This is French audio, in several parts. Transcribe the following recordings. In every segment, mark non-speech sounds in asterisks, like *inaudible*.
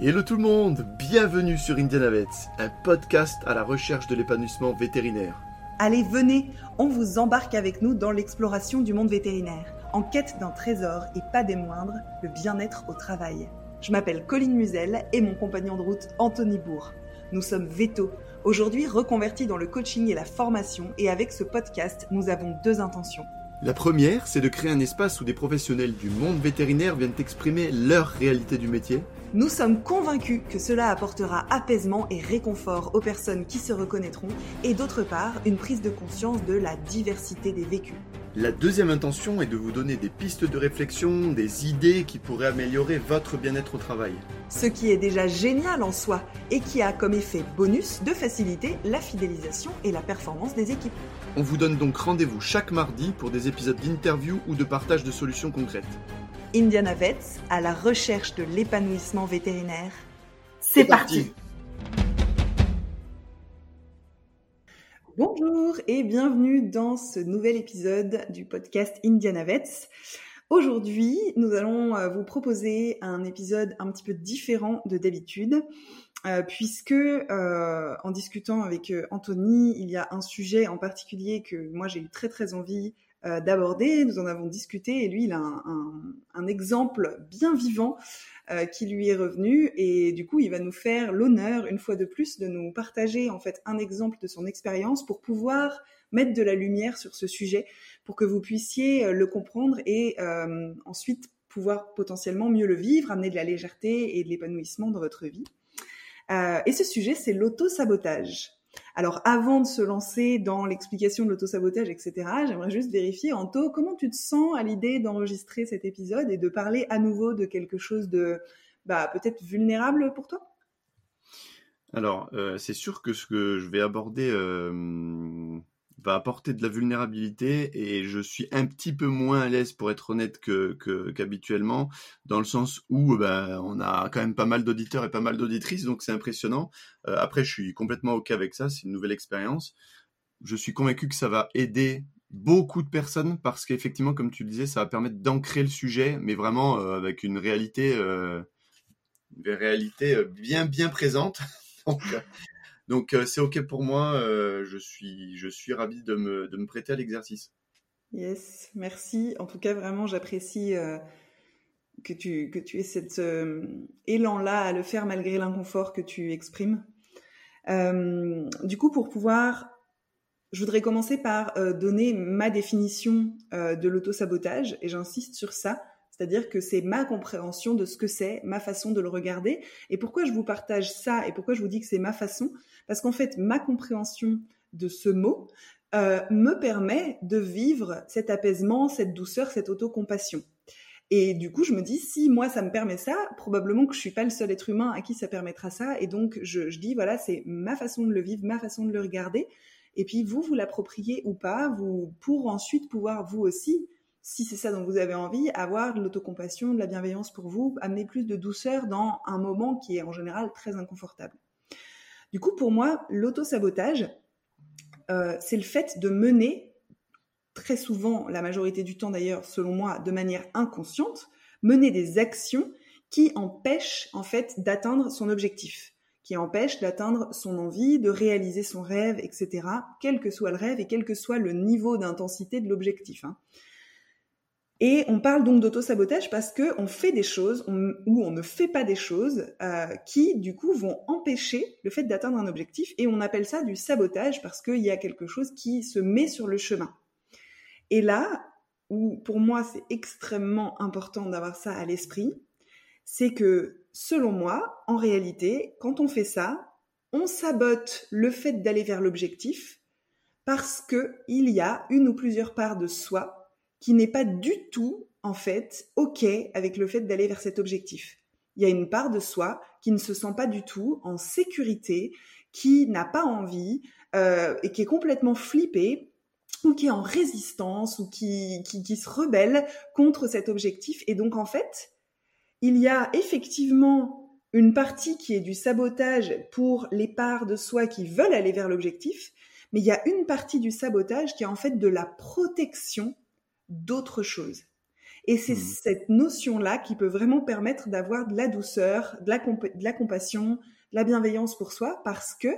Hello tout le monde, bienvenue sur Indianavets, un podcast à la recherche de l'épanouissement vétérinaire. Allez, venez, on vous embarque avec nous dans l'exploration du monde vétérinaire, en quête d'un trésor et pas des moindres, le bien-être au travail. Je m'appelle Colline Musel et mon compagnon de route Anthony Bourg. Nous sommes Veto, aujourd'hui reconvertis dans le coaching et la formation et avec ce podcast, nous avons deux intentions. La première, c'est de créer un espace où des professionnels du monde vétérinaire viennent exprimer leur réalité du métier. Nous sommes convaincus que cela apportera apaisement et réconfort aux personnes qui se reconnaîtront et d'autre part une prise de conscience de la diversité des vécus. La deuxième intention est de vous donner des pistes de réflexion, des idées qui pourraient améliorer votre bien-être au travail. Ce qui est déjà génial en soi et qui a comme effet bonus de faciliter la fidélisation et la performance des équipes. On vous donne donc rendez-vous chaque mardi pour des épisodes d'interview ou de partage de solutions concrètes. Indiana Vets à la recherche de l'épanouissement vétérinaire. C'est parti. Bonjour et bienvenue dans ce nouvel épisode du podcast Indiana Vets. Aujourd'hui, nous allons euh, vous proposer un épisode un petit peu différent de d'habitude, euh, puisque euh, en discutant avec Anthony, il y a un sujet en particulier que moi j'ai eu très très envie d'aborder. Nous en avons discuté et lui, il a un exemple bien vivant euh, qui lui est revenu et du coup il va nous faire l'honneur une fois de plus de nous partager en fait un exemple de son expérience pour pouvoir mettre de la lumière sur ce sujet pour que vous puissiez euh, le comprendre et euh, ensuite pouvoir potentiellement mieux le vivre, amener de la légèreté et de l'épanouissement dans votre vie. et ce sujet, c'est l'auto-sabotage. Alors avant de se lancer dans l'explication de l'autosabotage, etc., j'aimerais juste vérifier, Anto, comment tu te sens à l'idée d'enregistrer cet épisode et de parler à nouveau de quelque chose de bah, peut-être vulnérable pour toi? Alors, euh, c'est sûr que ce que je vais aborder euh, va apporter de la vulnérabilité et je suis un petit peu moins à l'aise pour être honnête que qu'habituellement dans le sens où ben on a quand même pas mal d'auditeurs et pas mal d'auditrices donc c'est impressionnant. Euh, après je suis complètement ok avec ça, c'est une nouvelle expérience. Je suis convaincu que ça va aider beaucoup de personnes parce qu'effectivement comme tu le disais ça va permettre d'ancrer le sujet mais vraiment euh, avec une réalité euh, une réalité bien bien présente. *laughs* donc donc euh, c'est ok pour moi. Euh, je suis je suis ravi de me de me prêter à l'exercice. Yes, merci. En tout cas, vraiment, j'apprécie euh, que tu que tu aies cet élan là à le faire malgré l'inconfort que tu exprimes. du coup, pour pouvoir je voudrais commencer par donner ma définition de l'auto-sabotage et j'insiste sur ça c'est-à-dire que c'est ma compréhension de ce que c'est, ma façon de le regarder. Et pourquoi je vous partage ça et pourquoi je vous dis que c'est ma façon? Parce qu'en fait, ma compréhension de ce mot euh, me permet de vivre cet apaisement, cette douceur, cette autocompassion. Et du coup, je me dis, si moi ça me permet ça, probablement que je suis pas le seul être humain à qui ça permettra ça. Et donc, je, je dis, voilà, c'est ma façon de le vivre, ma façon de le regarder. Et puis, vous, vous l'appropriez ou pas, vous, pour ensuite pouvoir vous aussi si c'est ça dont vous avez envie, avoir de l'autocompassion, de la bienveillance pour vous, amener plus de douceur dans un moment qui est en général très inconfortable. Du coup, pour moi, l'autosabotage, euh, c'est le fait de mener, très souvent, la majorité du temps d'ailleurs, selon moi, de manière inconsciente, mener des actions qui empêchent en fait d'atteindre son objectif, qui empêchent d'atteindre son envie, de réaliser son rêve, etc., quel que soit le rêve et quel que soit le niveau d'intensité de l'objectif. Hein. Et on parle donc d'auto-sabotage parce que on fait des choses ou on ne fait pas des choses euh, qui, du coup, vont empêcher le fait d'atteindre un objectif. Et on appelle ça du sabotage parce qu'il y a quelque chose qui se met sur le chemin. Et là, où pour moi c'est extrêmement important d'avoir ça à l'esprit, c'est que, selon moi, en réalité, quand on fait ça, on sabote le fait d'aller vers l'objectif parce que il y a une ou plusieurs parts de soi qui n'est pas du tout, en fait, OK avec le fait d'aller vers cet objectif. Il y a une part de soi qui ne se sent pas du tout en sécurité, qui n'a pas envie euh, et qui est complètement flippée ou qui est en résistance ou qui, qui, qui se rebelle contre cet objectif. Et donc, en fait, il y a effectivement une partie qui est du sabotage pour les parts de soi qui veulent aller vers l'objectif, mais il y a une partie du sabotage qui est en fait de la protection d'autres choses. Et c'est mmh. cette notion-là qui peut vraiment permettre d'avoir de la douceur, de la, de la compassion, de la bienveillance pour soi, parce que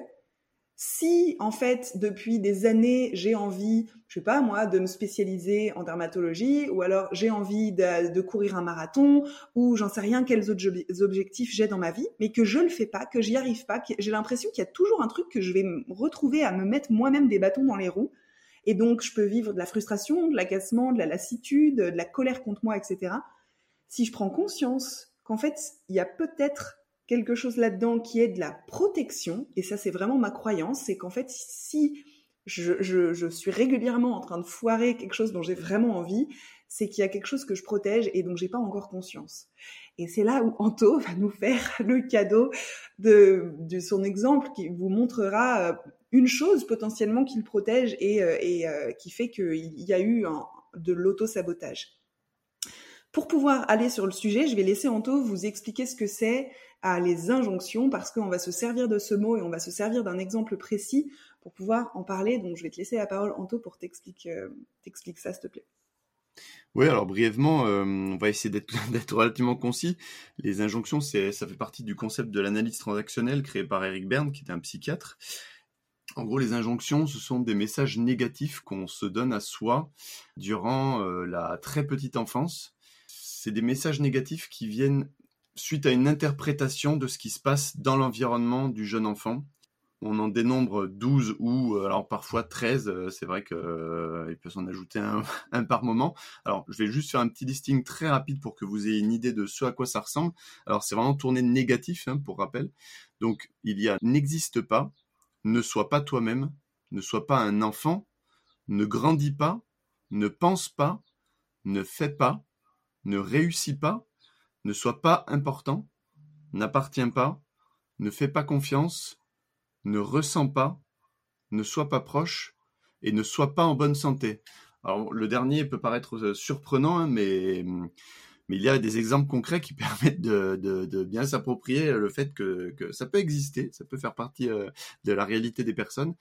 si en fait depuis des années j'ai envie, je sais pas moi, de me spécialiser en dermatologie, ou alors j'ai envie de, courir un marathon, ou j'en sais rien quels autres objectifs j'ai dans ma vie, mais que je le fais pas, que j'y arrive pas, que j'ai l'impression qu'il y a toujours un truc que je vais me retrouver à me mettre moi-même des bâtons dans les roues, et donc je peux vivre de la frustration, de l'agacement, de la lassitude, de la colère contre moi, etc. Si je prends conscience qu'en fait il y a peut-être quelque chose là-dedans qui est de la protection, et ça c'est vraiment ma croyance, c'est qu'en fait si je, suis régulièrement en train de foirer quelque chose dont j'ai vraiment envie, c'est qu'il y a quelque chose que je protège et dont j'ai pas encore conscience. Et c'est là où Anto *laughs* va nous faire le cadeau de, son exemple qui vous montrera euh, une chose potentiellement qu'il protège et, euh, euh, qui fait qu'il y a eu de l'auto-sabotage. Pour pouvoir aller sur le sujet, je vais laisser Anto vous expliquer ce que c'est à les injonctions parce qu'on va se servir de ce mot et on va se servir d'un exemple précis pour pouvoir en parler. Donc je vais te laisser la parole Anto pour t'expliquer euh, ça s'il te plaît. Oui, alors brièvement, on va essayer *laughs* d'être relativement concis. Les injonctions, ça fait partie du concept de l'analyse transactionnelle créé par Eric Berne, qui était un psychiatre. En gros, les injonctions, ce sont des messages négatifs qu'on se donne à soi durant euh, la très petite enfance. C'est des messages négatifs qui viennent suite à une interprétation de ce qui se passe dans l'environnement du jeune enfant. On en dénombre 12 ou euh, alors parfois 13, euh, c'est vrai qu'il peut s'en ajouter *laughs* un, par moment. Alors je vais juste faire un petit listing très rapide pour que vous ayez une idée de ce à quoi ça ressemble. Alors c'est vraiment tourné négatif hein, pour rappel. Donc il y a n'existe pas, ne sois pas toi-même, ne sois pas un enfant, ne grandis pas, ne pense pas, ne fais pas, ne réussis pas, ne sois pas important, n'appartiens pas, ne fais pas confiance, ne ressens pas, ne sois pas proche et ne sois pas en bonne santé. Alors le dernier peut paraître euh, surprenant, hein, mais, mais il y a des exemples concrets qui *laughs* permettent de, bien s'approprier le fait que, ça peut exister, ça peut faire partie euh, de la réalité des personnes.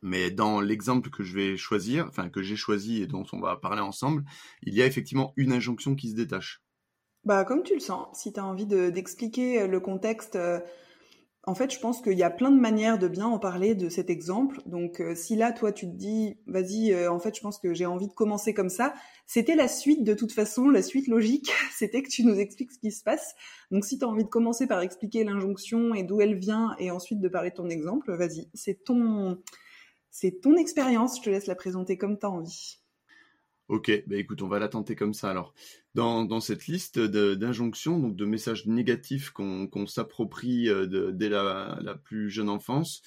Mais dans l'exemple que je vais choisir, enfin que j'ai choisi et dont on va parler ensemble, il y a effectivement une injonction qui se détache. Bah, comme tu le sens, si tu as envie d'expliquer euh, le contexte, euh, en fait, je pense qu'il y a plein de manières de bien en parler de cet exemple. Donc, euh, si là, toi, tu te dis, vas-y, en fait, je pense que j'ai envie de commencer comme ça, c'était la suite de toute façon, la suite logique, *laughs* c'était que tu nous expliques ce qui se passe. Donc, si tu as envie de commencer par expliquer l'injonction et d'où elle vient, et ensuite de parler de ton exemple, vas-y, c'est ton, c'est ton expérience, je te laisse la présenter comme tu as envie. Ok, bah écoute, on va la tenter comme ça alors. Dans, cette liste d'injonctions, donc de messages négatifs qu'on s'approprie euh, dès la, plus jeune enfance,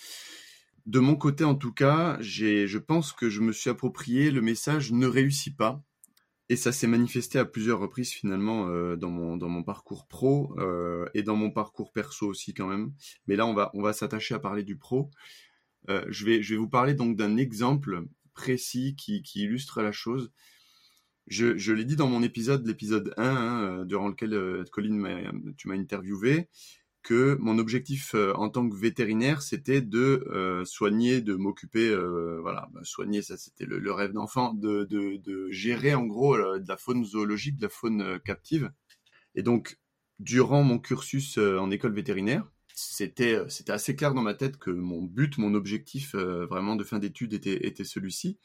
de mon côté en tout cas, je pense que je me suis approprié le message ne réussis pas. Et ça s'est manifesté à plusieurs reprises finalement euh, dans, mon, dans mon parcours pro euh, et dans mon parcours perso aussi quand même. Mais là, on va, on va s'attacher à parler du pro. je, vais, je vais vous parler donc d'un exemple précis qui, illustre la chose. Je, l'ai dit dans mon épisode, l'épisode 1, hein, euh, durant lequel euh, tu m'as interviewé, que mon objectif euh, en tant que vétérinaire, c'était de soigner, de m'occuper, voilà, bah, soigner, ça c'était le, rêve d'enfant, de, gérer en gros de la faune zoologique, de la faune captive. Et donc, durant mon cursus en école vétérinaire, c'était c'était assez clair dans ma tête que mon but, mon objectif vraiment de fin d'études était, était celui-ci.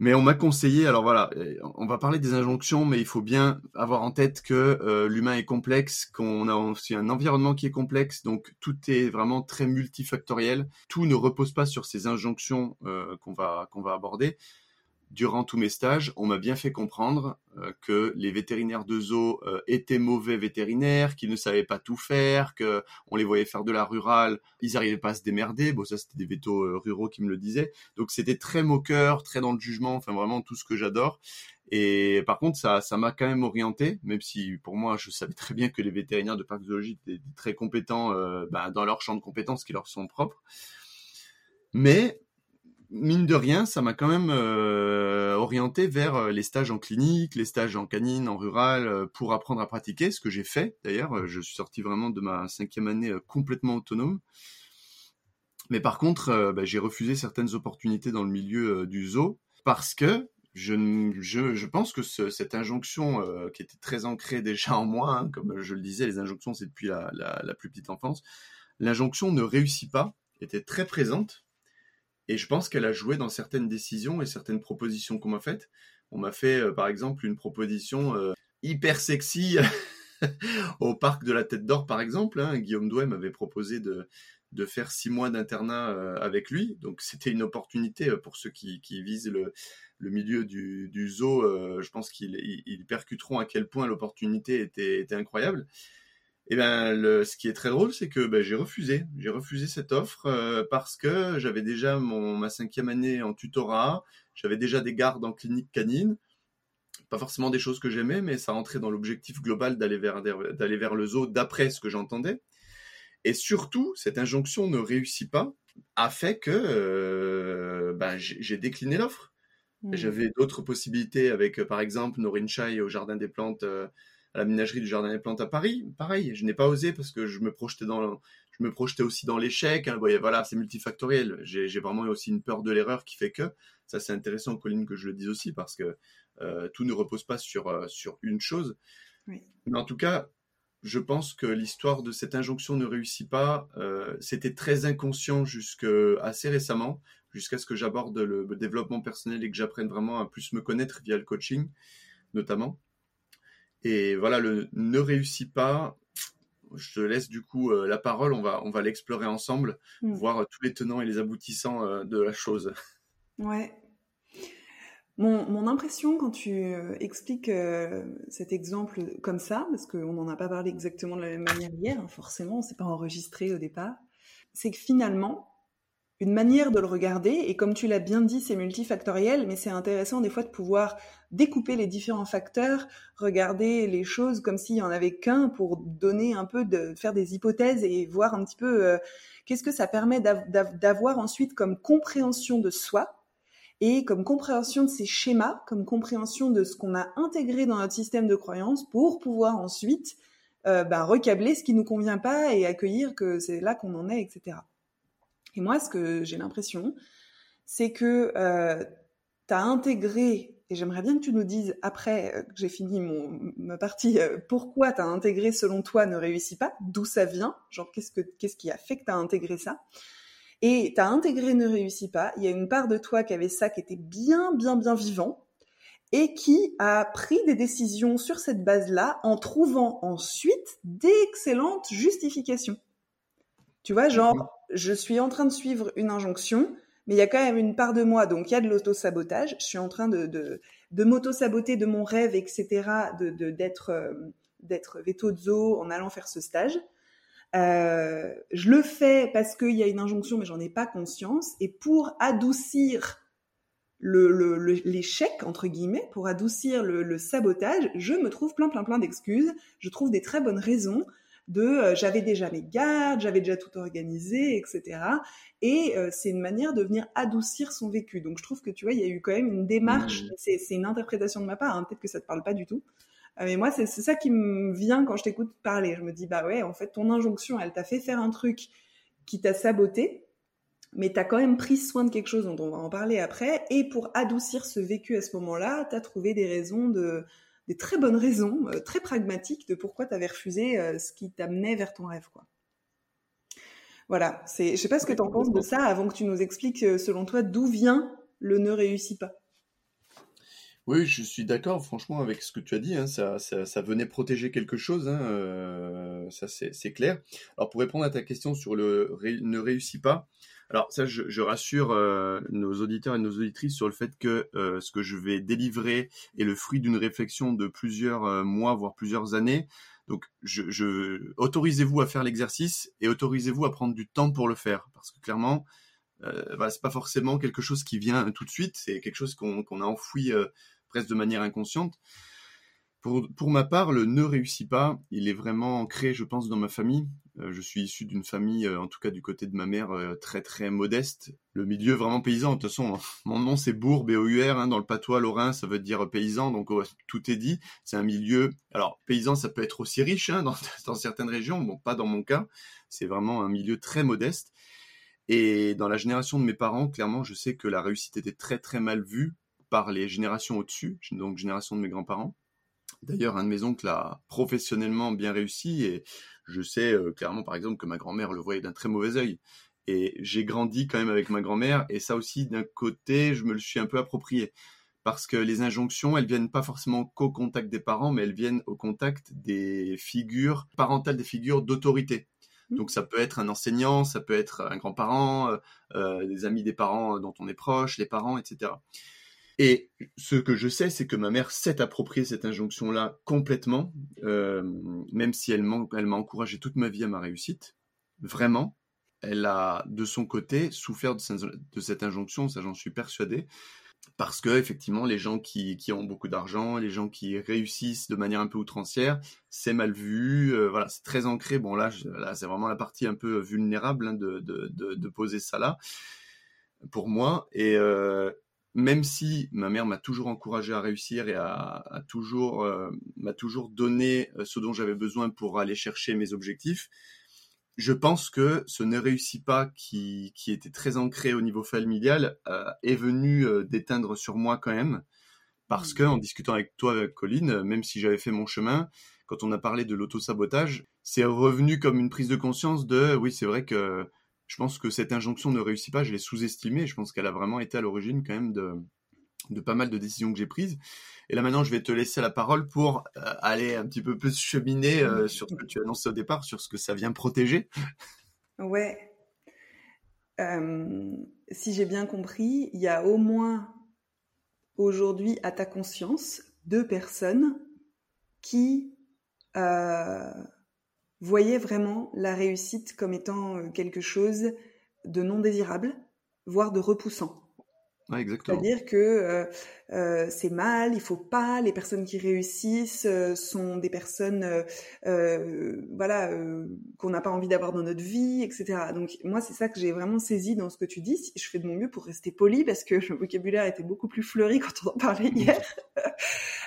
Mais on m'a conseillé, alors voilà, on va parler des injonctions, mais il faut bien avoir en tête que euh, l'humain est complexe, qu'on a aussi un environnement qui est complexe, donc tout est vraiment très multifactoriel. Tout ne repose pas sur ces injonctions euh, qu'on va qu'on va aborder durant tous mes stages, on m'a bien fait comprendre euh, que les vétérinaires de zoo euh, étaient mauvais vétérinaires, qu'ils ne savaient pas tout faire, que on les voyait faire de la rurale, ils n'arrivaient pas à se démerder. Bon, ça c'était des vétos euh, ruraux qui me le disaient. Donc c'était très moqueur, très dans le jugement, enfin vraiment tout ce que j'adore. Et par contre, ça, ça m'a quand même orienté, même si pour moi, je savais très bien que les vétérinaires de parc zoologique étaient très compétents bah, dans leur champ de compétences qui leur sont propres. Mais mine de rien, ça m'a quand même euh, orienté vers euh, les stages en clinique, les stages en canine, en rural, euh, pour apprendre à pratiquer, ce que j'ai fait d'ailleurs. Je suis sorti vraiment de ma cinquième année complètement autonome. Mais par contre, bah, j'ai refusé certaines opportunités dans le milieu du zoo parce que je, pense que ce, cette injonction qui était très ancrée *laughs* déjà en moi, hein, comme je le disais, les injonctions c'est depuis la, la, la, plus petite enfance, l'injonction ne réussit pas était très présente et je pense qu'elle a joué dans certaines décisions et certaines propositions qu'on m'a faites. On m'a fait euh, par exemple une proposition euh, hyper sexy *laughs* au parc de la Tête d'Or par exemple. Hein. Guillaume Douai m'avait proposé de, de faire six mois d'internat avec lui, donc c'était une opportunité pour ceux qui, visent le le milieu du, zoo, euh, je pense qu'ils ils, percuteront à quel point l'opportunité était, incroyable. Et ben, le, ce qui est très drôle, c'est que ben, j'ai refusé. J'ai refusé cette offre euh, parce que j'avais déjà mon, ma cinquième année en tutorat, j'avais déjà des gardes en clinique canine. Pas forcément des choses que j'aimais, mais ça rentrait dans l'objectif global d'aller vers, d'aller vers le zoo d'après ce que j'entendais. Et surtout, cette injonction ne réussit pas, a fait que euh, ben, j'ai décliné l'offre. Mmh. J'avais d'autres possibilités avec, par exemple, Norin Chai au Jardin des Plantes, euh, à la ménagerie du Jardin des Plantes à Paris. Pareil, je n'ai pas osé parce que je me projetais dans, je me projetais aussi dans l'échec. Hein. voilà, c'est multifactoriel. J'ai vraiment aussi une peur de l'erreur qui fait que, ça c'est intéressant, Colline, que je le dise aussi parce que euh, tout ne repose pas sur, euh, sur une chose. Oui. Mais en tout cas, je pense que l'histoire de cette injonction ne réussit pas. Euh, C'était très inconscient jusque assez récemment jusqu'à ce que j'aborde le développement personnel et que j'apprenne vraiment à plus me connaître via le coaching, notamment. Et voilà, le ne réussit pas. Je te laisse du coup euh, la parole. On va, on va l'explorer ensemble, mm. voir tous les tenants et les aboutissants euh, de la chose. *laughs* Ouais. Mon, mon impression quand tu euh, expliques cet exemple comme ça, parce qu'on n'en a pas parlé exactement de la même manière hier, hein, forcément, on s'est pas enregistré au départ, c'est que finalement, une manière de le regarder, et comme tu l'as bien dit, c'est multifactoriel, mais c'est intéressant des fois de pouvoir découper les différents facteurs, regarder les choses comme s'il y en avait qu'un pour donner un peu de faire des hypothèses et voir un petit peu euh, qu'est-ce que ça permet d'avoir ensuite comme compréhension de soi et comme compréhension de ces schémas, comme compréhension de ce qu'on a intégré dans notre système de croyance pour pouvoir ensuite euh, bah, recabler ce qui nous convient pas et accueillir que c'est là qu'on en est, etc. Et moi, ce que j'ai l'impression, c'est que euh, tu as intégré, et j'aimerais bien que tu nous dises, après euh, que j'ai fini mon, ma partie, euh, pourquoi tu as intégré selon toi ne réussit pas, d'où ça vient, genre qu'est-ce, que, qu'est-ce qui a fait que tu as intégré ça? Et tu as intégré ne réussit pas, il y a une part de toi qui avait ça, qui était bien, bien, bien vivant, et qui a pris des décisions sur cette base-là en trouvant ensuite d'excellentes justifications. Tu vois, genre, je suis en train de suivre une injonction, mais il y a quand même une part de moi, donc il y a de l'auto-sabotage. Je suis en train de, de, de m'auto-saboter de mon rêve, etc., de, d'être, euh, d'être en allant faire ce stage. Euh, je le fais parce qu'il y a une injonction, mais j'en ai pas conscience. Et pour adoucir le, l'échec, entre guillemets, pour adoucir le, sabotage, je me trouve plein, plein, plein d'excuses. Je trouve des très bonnes raisons de euh, j'avais déjà mes gardes, j'avais déjà tout organisé, etc. Et euh, c'est une manière de venir adoucir son vécu. Donc je trouve que tu vois, il y a eu quand même une démarche. Mmh. C'est une interprétation de ma part. Hein, peut-être que ça te parle pas du tout. Euh, mais moi, c'est ça qui me vient quand je t'écoute parler. Je me dis bah ouais, en fait, ton injonction, elle t'a fait faire un truc qui t'a saboté, mais tu as quand même pris soin de quelque chose dont on va en parler après. Et pour adoucir ce vécu à ce moment-là, tu as trouvé des raisons de des très bonnes raisons, euh, très pragmatiques de pourquoi tu avais refusé euh, ce qui t'amenait vers ton rêve. Quoi. Voilà, c'est, je sais pas ce que tu en penses de ça avant que tu nous expliques, euh, selon toi, d'où vient le ne réussit pas. Oui, je suis d'accord, franchement, avec ce que tu as dit. Hein, ça, ça, venait protéger quelque chose, hein, ça c'est clair. Alors, pour répondre à ta question sur le ne réussit pas, alors ça, je, rassure euh, nos auditeurs et nos auditrices sur le fait que euh, ce que je vais délivrer est le fruit d'une réflexion de plusieurs euh, mois, voire plusieurs années. Donc, autorisez-vous à faire l'exercice et autorisez-vous à prendre du temps pour le faire, parce que clairement, euh, bah, c'est pas forcément quelque chose qui vient tout de suite. C'est quelque chose qu'on a enfoui presque de manière inconsciente. Pour, ma part, le ne réussit pas, il est vraiment ancré, je pense, dans ma famille. Euh, je suis issu d'une famille, euh, en tout cas du côté de ma mère, euh, très très modeste. Le milieu vraiment paysan. De toute façon, mon nom c'est Bourg, B-O-U-R, hein, dans le patois lorrain, ça veut dire paysan, donc tout est dit. C'est un milieu. Alors paysan, ça peut être aussi riche hein, dans, *laughs* dans certaines régions, bon pas dans mon cas. C'est vraiment un milieu très modeste. Et dans la génération de mes parents, clairement, je sais que la réussite était très très mal vue par les générations au-dessus, donc génération de mes grands-parents. D'ailleurs, un de mes oncles a professionnellement bien réussi et je sais euh, clairement, par exemple, que ma grand-mère le voyait d'un très mauvais œil. Et j'ai grandi quand même avec ma grand-mère et ça aussi, d'un côté, je me le suis un peu approprié. Parce que les injonctions, elles viennent pas forcément qu'au contact des parents, mais elles viennent au contact des figures parentales, des figures d'autorité. Mmh. Donc ça peut être un enseignant, ça peut être un grand-parent, euh, euh, des amis des parents dont on est proche, les parents, etc. Et ce que je sais, c'est que ma mère s'est appropriée cette injonction-là complètement, euh, même si elle m'a, encouragé toute ma vie à ma réussite. Vraiment, elle a de son côté souffert de, cette injonction, ça j'en suis persuadé, parce que effectivement, les gens qui, ont beaucoup d'argent, les gens qui réussissent de manière un peu outrancière, c'est mal vu, euh, voilà, c'est très ancré. Bon là, là, c'est vraiment la partie un peu vulnérable hein, de, poser ça là pour moi. Et, euh, même si ma mère m'a toujours encouragé à réussir et a, toujours euh, m'a toujours donné euh, ce dont j'avais besoin pour aller chercher mes objectifs, je pense que ce ne réussit pas qui, qui était très ancré au niveau familial euh, est venu d'éteindre sur moi quand même parce mmh. que en discutant avec toi avec Colline, même si j'avais fait mon chemin, quand on a parlé de l'auto-sabotage, c'est revenu comme une prise de conscience de oui, c'est vrai que je pense que cette injonction ne réussit pas, je l'ai sous-estimée, je pense qu'elle a vraiment été à l'origine quand même de, de pas mal de décisions que j'ai prises. Et là maintenant, je vais te laisser la parole pour euh, aller un petit peu plus cheminer euh, sur ce que tu annonçais au départ, sur ce que ça vient protéger. Ouais. Euh, si j'ai bien compris, il y a au moins aujourd'hui à ta conscience deux personnes qui voyait vraiment la réussite comme étant euh, quelque chose de non désirable, voire de repoussant. C'est-à-dire que euh, euh, c'est mal, il faut pas. Les personnes qui réussissent sont des personnes, voilà, qu'on n'a pas envie d'avoir dans notre vie, etc. Donc moi, c'est ça que j'ai vraiment saisi dans ce que tu dis. Je fais de mon mieux pour rester poli parce que *laughs* le vocabulaire était beaucoup plus fleuri quand on en parlait hier.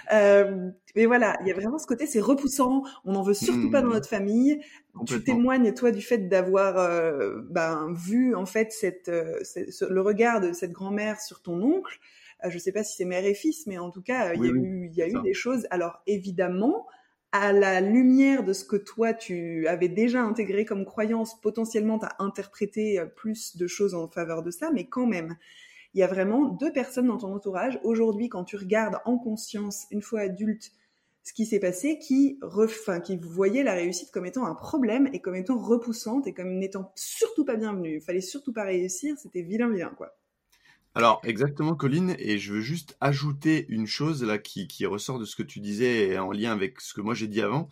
*laughs* Euh, mais voilà, il y a vraiment ce côté, c'est repoussant. On n'en veut surtout pas dans mmh. notre famille. Tu témoignes toi du fait d'avoir euh, ben, vu en fait cette, euh, le regard de cette grand-mère sur ton oncle. je ne sais pas si c'est mère et fils, mais en tout cas, il y a eu, il y a eu des choses. Alors évidemment, à la lumière de ce que toi tu avais déjà intégré comme croyance, potentiellement tu as interprété plus de choses en faveur de ça, mais quand même, il y a vraiment deux personnes dans ton entourage aujourd'hui quand tu regardes en conscience une fois adulte ce qui s'est passé qui refin, qui voyait la réussite comme étant un problème et comme étant repoussante et comme n'étant surtout pas bienvenue. Il fallait surtout pas réussir, c'était vilain vilain quoi. Alors exactement Colline, et je veux juste ajouter une chose là qui, ressort de ce que tu disais en lien avec ce que moi j'ai dit avant.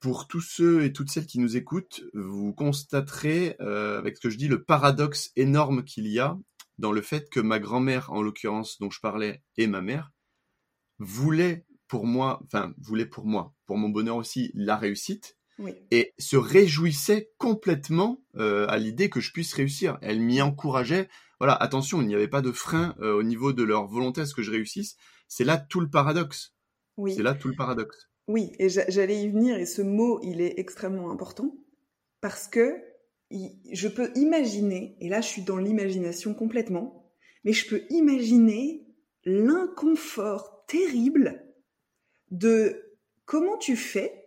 Pour tous ceux et toutes celles qui nous écoutent, vous constaterez euh, avec ce que je dis le paradoxe énorme qu'il y a dans le fait que ma grand-mère, en l'occurrence, dont je parlais, et ma mère, voulaient pour moi, enfin, voulaient pour moi, pour mon bonheur aussi, la réussite. Et se réjouissaient complètement euh, à l'idée que je puisse réussir. Elle m'y encourageait. Voilà, attention, il n'y avait pas de frein euh, au niveau de leur volonté à ce que je réussisse. C'est là tout le paradoxe. Oui. C'est là tout le paradoxe. Oui, et j'allais y venir, et ce mot, il est extrêmement important, parce que je peux imaginer, et là je suis dans l'imagination complètement, mais je peux imaginer l'inconfort terrible de comment tu fais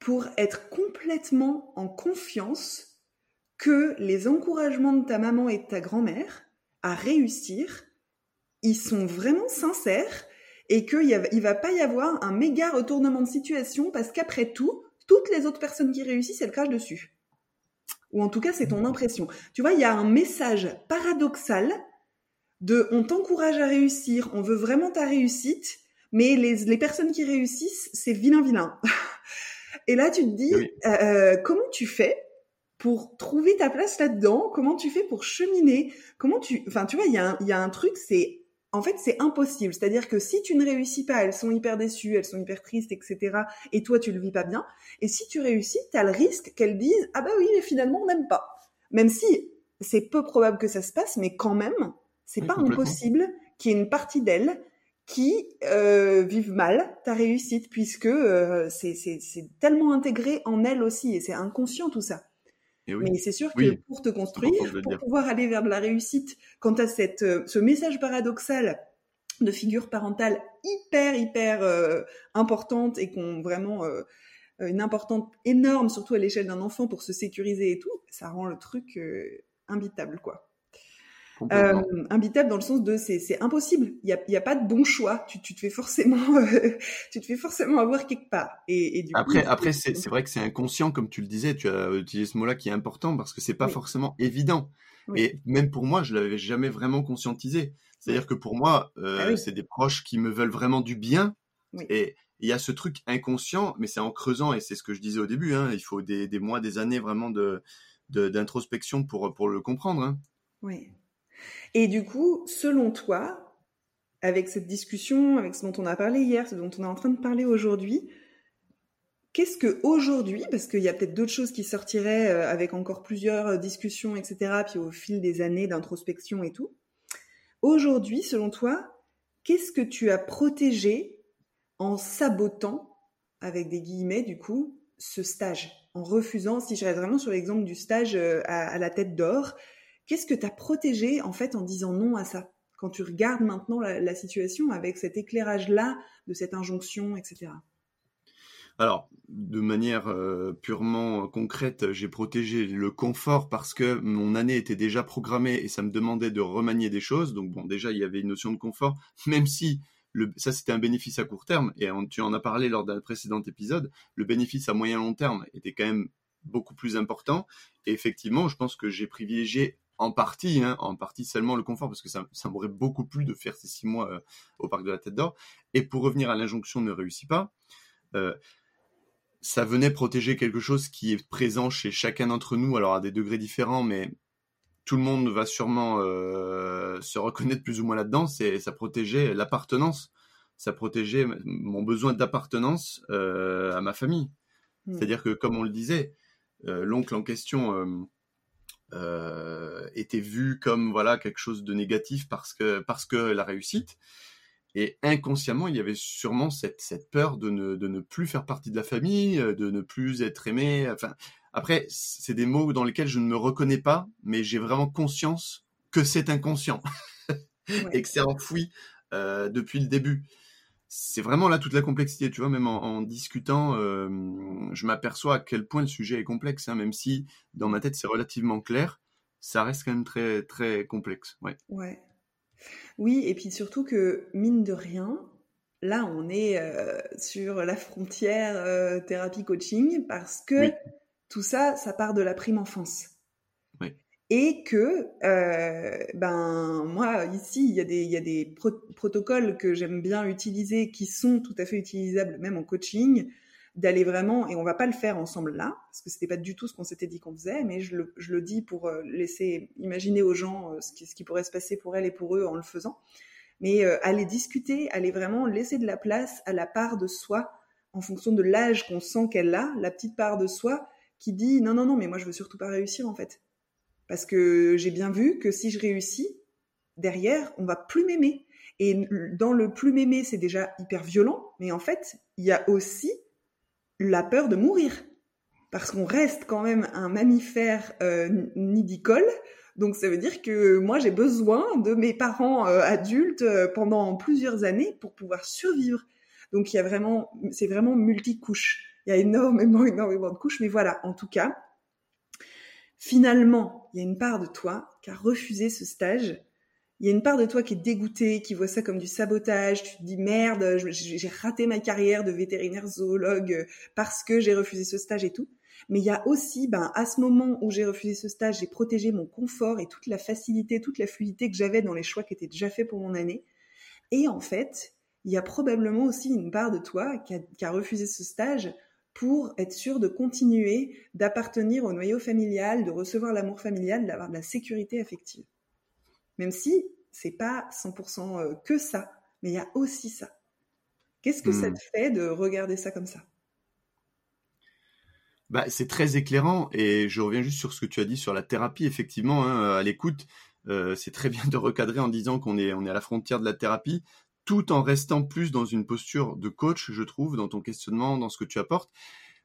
pour être complètement en confiance que les encouragements de ta maman et de ta grand-mère à réussir, ils sont vraiment sincères et qu'il ne va pas y avoir un méga retournement de situation parce qu'après tout, toutes les autres personnes qui réussissent, elles crachent dessus. Ou en tout cas, c'est ton impression. Tu vois, il y a un message paradoxal de on t'encourage à réussir, on veut vraiment ta réussite, mais les, personnes qui réussissent, c'est vilain vilain. *laughs* Et là, tu te dis, euh, comment tu fais pour trouver ta place là-dedans? Comment tu fais pour cheminer? Comment tu, enfin, tu vois, il y, y, a un truc, c'est en fait, c'est impossible. C'est-à-dire que si tu ne réussis pas, elles sont hyper déçues, elles sont hyper tristes, etc. Et toi, tu le vis pas bien. Et si tu réussis, tu as le risque qu'elles disent Ah bah oui, mais finalement, on n'aime pas. Même si c'est peu probable que ça se passe, mais quand même, c'est pas impossible qu'il y ait une partie d'elles qui euh, vivent mal ta réussite, puisque euh, c'est tellement intégré en elles aussi, et c'est inconscient tout ça. Mais c'est sûr que pour te construire, pour pouvoir aller vers de la réussite, quand as cette, euh, ce message paradoxal de figures parentales hyper hyper euh, importantes et qui ont vraiment euh, une importance énorme, surtout à l'échelle d'un enfant pour se sécuriser et tout, ça rend le truc imbitable quoi. Euh, imbitable dans le sens de c'est impossible. Il y a, y a, pas de bon choix. Tu, tu te fais forcément *laughs* tu te fais forcément avoir quelque part. Et, et du après coup, après *laughs* c'est vrai que c'est inconscient comme tu le disais. Tu as utilisé ce mot-là qui est important parce que c'est pas forcément évident. Et même pour moi, je l'avais jamais vraiment conscientisé. C'est-à-dire que pour moi, euh, ah c'est des proches qui me veulent vraiment du bien. Et il y a ce truc inconscient, mais c'est en creusant, et c'est ce que je disais au début, hein, il faut des, des, mois, des années vraiment de d'introspection pour, pour le comprendre. Hein. Oui. Et du coup, selon toi, avec cette discussion, avec ce dont on a parlé hier, ce dont on est en train de parler aujourd'hui, qu'est-ce que aujourd'hui, parce qu'il y a peut-être d'autres choses qui sortiraient euh, avec encore plusieurs euh, discussions, etc., puis au fil des années d'introspection et tout, aujourd'hui, selon toi, qu'est-ce que tu as protégé en sabotant, avec des guillemets du coup, ce stage, en refusant, si je reste vraiment sur l'exemple du stage euh, à la tête d'or, Qu'est-ce que tu as protégé en fait en disant non à ça? Quand tu regardes maintenant la, situation avec cet éclairage-là de cette injonction, etc. Alors, de manière euh, purement concrète, j'ai protégé le confort parce que mon année était déjà programmée et ça me demandait de remanier des choses. Donc bon, déjà, il y avait une notion de confort, même si ça c'était un bénéfice à court terme, et tu en as parlé lors d'un précédent épisode, le bénéfice à moyen long terme était quand même beaucoup plus important. Et effectivement, je pense que j'ai privilégié en partie, hein, en partie seulement le confort, parce que ça, ça m'aurait beaucoup plu de faire ces six mois euh, au parc de la Tête d'Or. Et pour revenir à l'injonction ne réussit pas, euh, ça venait protéger quelque chose qui est présent chez chacun d'entre nous, alors à des degrés différents, mais tout le monde va sûrement euh, se reconnaître plus ou moins là-dedans. C'est ça protégeait l'appartenance, ça protégeait mon besoin d'appartenance à ma famille. Mmh. C'est-à-dire que, comme on le disait, l'oncle en question euh, était vu comme voilà quelque chose de négatif parce que parce que la réussite. Et inconsciemment il y avait sûrement cette, cette peur de ne, de ne plus faire partie de la famille de ne plus être aimé. Enfin après c'est des mots dans lesquels je ne me reconnais pas mais j'ai vraiment conscience que c'est inconscient *laughs* et que c'est enfoui euh, depuis le début c'est vraiment là toute la complexité, tu vois, même en, discutant, euh, je m'aperçois à quel point le sujet est complexe, hein, même si dans ma tête c'est relativement clair, ça reste quand même très très complexe, ouais. Ouais. Oui, et puis surtout que mine de rien, là on est euh, sur la frontière euh, thérapie coaching parce que tout ça, ça part de la prime enfance et que euh, ben moi ici il y a des protocoles que j'aime bien utiliser qui sont tout à fait utilisables même en coaching d'aller vraiment et on va pas le faire ensemble là parce que c'était pas du tout ce qu'on s'était dit qu'on faisait mais je le, dis pour euh, laisser imaginer aux gens euh, ce qui, pourrait se passer pour elles et pour eux en le faisant. Mais aller discuter aller vraiment laisser de la place à la part de soi en fonction de l'âge qu'on sent qu'elle a la petite part de soi qui dit non non non mais moi je veux surtout pas réussir en fait parce que j'ai bien vu que si je réussis, derrière, on va plus m'aimer. Et dans le plus m'aimer, c'est déjà hyper violent, mais en fait, il y a aussi la peur de mourir. Parce qu'on reste quand même un mammifère euh, nidicole, donc ça veut dire que moi j'ai besoin de mes parents euh, adultes euh, pendant plusieurs années pour pouvoir survivre. Donc il y a vraiment, c'est vraiment multicouche. Il y a énormément, *laughs* énormément de couches, mais voilà, en tout cas, finalement, il y a une part de toi qui a refusé ce stage. Il y a une part de toi qui est dégoûtée, qui voit ça comme du sabotage. Tu te dis merde, j'ai raté ma carrière de vétérinaire zoologue parce que j'ai refusé ce stage et tout. Mais il y a aussi, ben, à ce moment où j'ai refusé ce stage, j'ai protégé mon confort et toute la facilité, toute la fluidité que j'avais dans les choix qui étaient déjà faits pour mon année. Et en fait, il y a probablement aussi une part de toi qui a, qui a refusé ce stage pour être sûr de continuer d'appartenir au noyau familial, de recevoir l'amour familial, d'avoir de la sécurité affective. Même si c'est pas 100% euh, que ça, mais il y a aussi ça. Qu'est-ce que ça hmm. te fait de regarder ça comme ça? Bah, c'est très éclairant et je reviens juste sur ce que tu as dit sur la thérapie. Effectivement, hein, à l'écoute, euh, c'est très *laughs* bien de recadrer en disant qu'on est, on est à la frontière de la thérapie tout en restant plus dans une posture de coach, je trouve, dans ton questionnement, dans ce que tu apportes.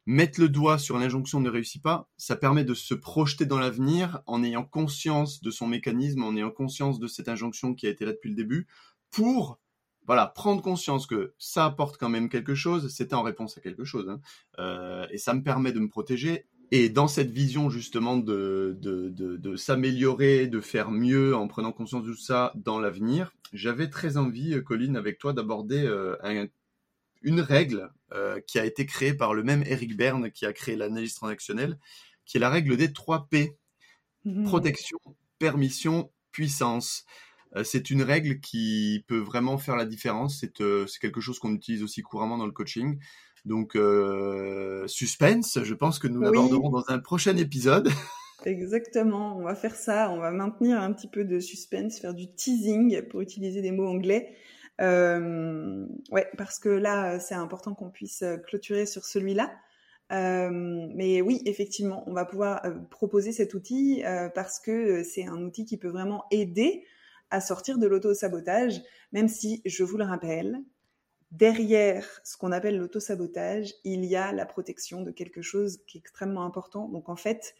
Mettre le doigt sur l'injonction ne réussit pas, ça permet de se projeter dans l'avenir en ayant conscience de son mécanisme, en ayant conscience de cette injonction qui a été là depuis le début, pour voilà, prendre conscience que ça apporte quand même quelque chose, c'était en réponse à quelque chose, hein. euh, et ça me permet de me protéger. Et dans cette vision justement de, de, de, de s'améliorer, de faire mieux en prenant conscience de tout ça dans l'avenir, j'avais très envie, euh, Colline, avec toi, d'aborder euh, un, une règle euh, qui a été créée par le même Eric Berne qui a créé l'analyse transactionnelle, qui est la règle des 3 P. Mmh. Protection, permission, puissance. Euh, c'est une règle qui peut vraiment faire la différence. C'est quelque chose qu'on utilise aussi couramment dans le coaching. Donc, euh, suspense, je pense que nous l'aborderons dans un prochain épisode. *laughs* Exactement, on va faire ça, on va maintenir un petit peu de suspense, faire du teasing pour utiliser des mots anglais. Euh, ouais, parce que là, c'est important qu'on puisse clôturer sur celui-là. Euh, mais oui, effectivement, on va pouvoir proposer cet outil parce que c'est un outil qui peut vraiment aider à sortir de l'auto-sabotage, même si, je vous le rappelle, derrière ce qu'on appelle l'auto-sabotage, il y a la protection de quelque chose qui est extrêmement important. Donc en fait,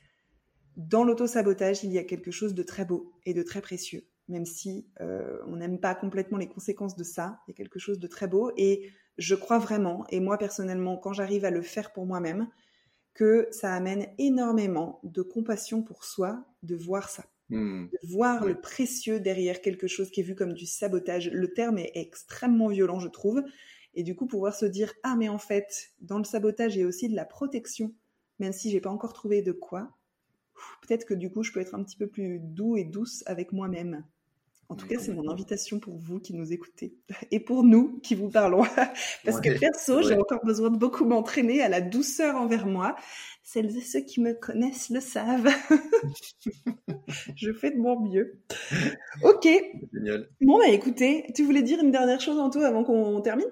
dans l'auto-sabotage, il y a quelque chose de très beau et de très précieux, même si euh, on n'aime pas complètement les conséquences de ça. Il y a quelque chose de très beau et je crois vraiment, et moi personnellement, quand j'arrive à le faire pour moi-même, que ça amène énormément de compassion pour soi de voir ça. Hmm. de voir le précieux derrière quelque chose qui est vu comme du sabotage. Le terme est extrêmement violent, je trouve. Et du coup, pouvoir se dire ah mais en fait, dans le sabotage, il y a aussi de la protection, même si j'ai pas encore trouvé de quoi. Peut-être que du coup, je peux être un petit peu plus doux et douce avec moi-même. En tout cas, c'est mon invitation pour vous qui nous écoutez *laughs* et pour nous qui vous parlons. *laughs* Parce que perso, j'ai encore besoin de beaucoup m'entraîner à la douceur envers moi. Celles et ceux qui me connaissent le savent. *laughs* Je fais de mon mieux. Ok. Génial. Bon, bah écoutez, tu voulais dire une dernière chose en tout avant qu'on termine?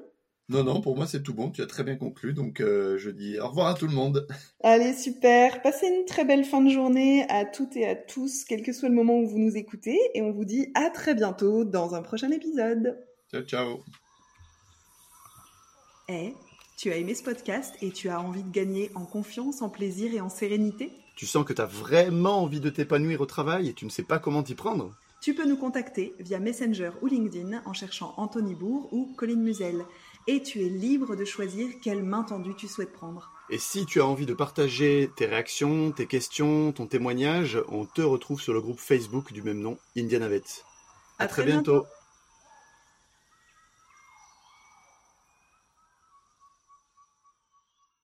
Non, non, pour moi c'est tout bon, tu as très bien conclu, donc euh, je dis au revoir à tout le monde. *laughs* Allez, super, passez une très belle fin de journée à toutes et à tous, quel que soit le moment où vous nous écoutez, et on vous dit à très bientôt dans un prochain épisode. Ciao, ciao. Eh, tu as aimé ce podcast et tu as envie de gagner en confiance, en plaisir et en sérénité? Tu sens que tu as vraiment envie de t'épanouir au travail et tu ne sais pas comment t'y prendre? Tu peux nous contacter via Messenger ou LinkedIn en cherchant Anthony Bourg ou Colline Musel et tu es libre de choisir quelle main tendue tu souhaites prendre. Et si tu as envie de partager tes réactions, tes questions, ton témoignage, on te retrouve sur le groupe Facebook du même nom, Indianavet. À, très, bientôt.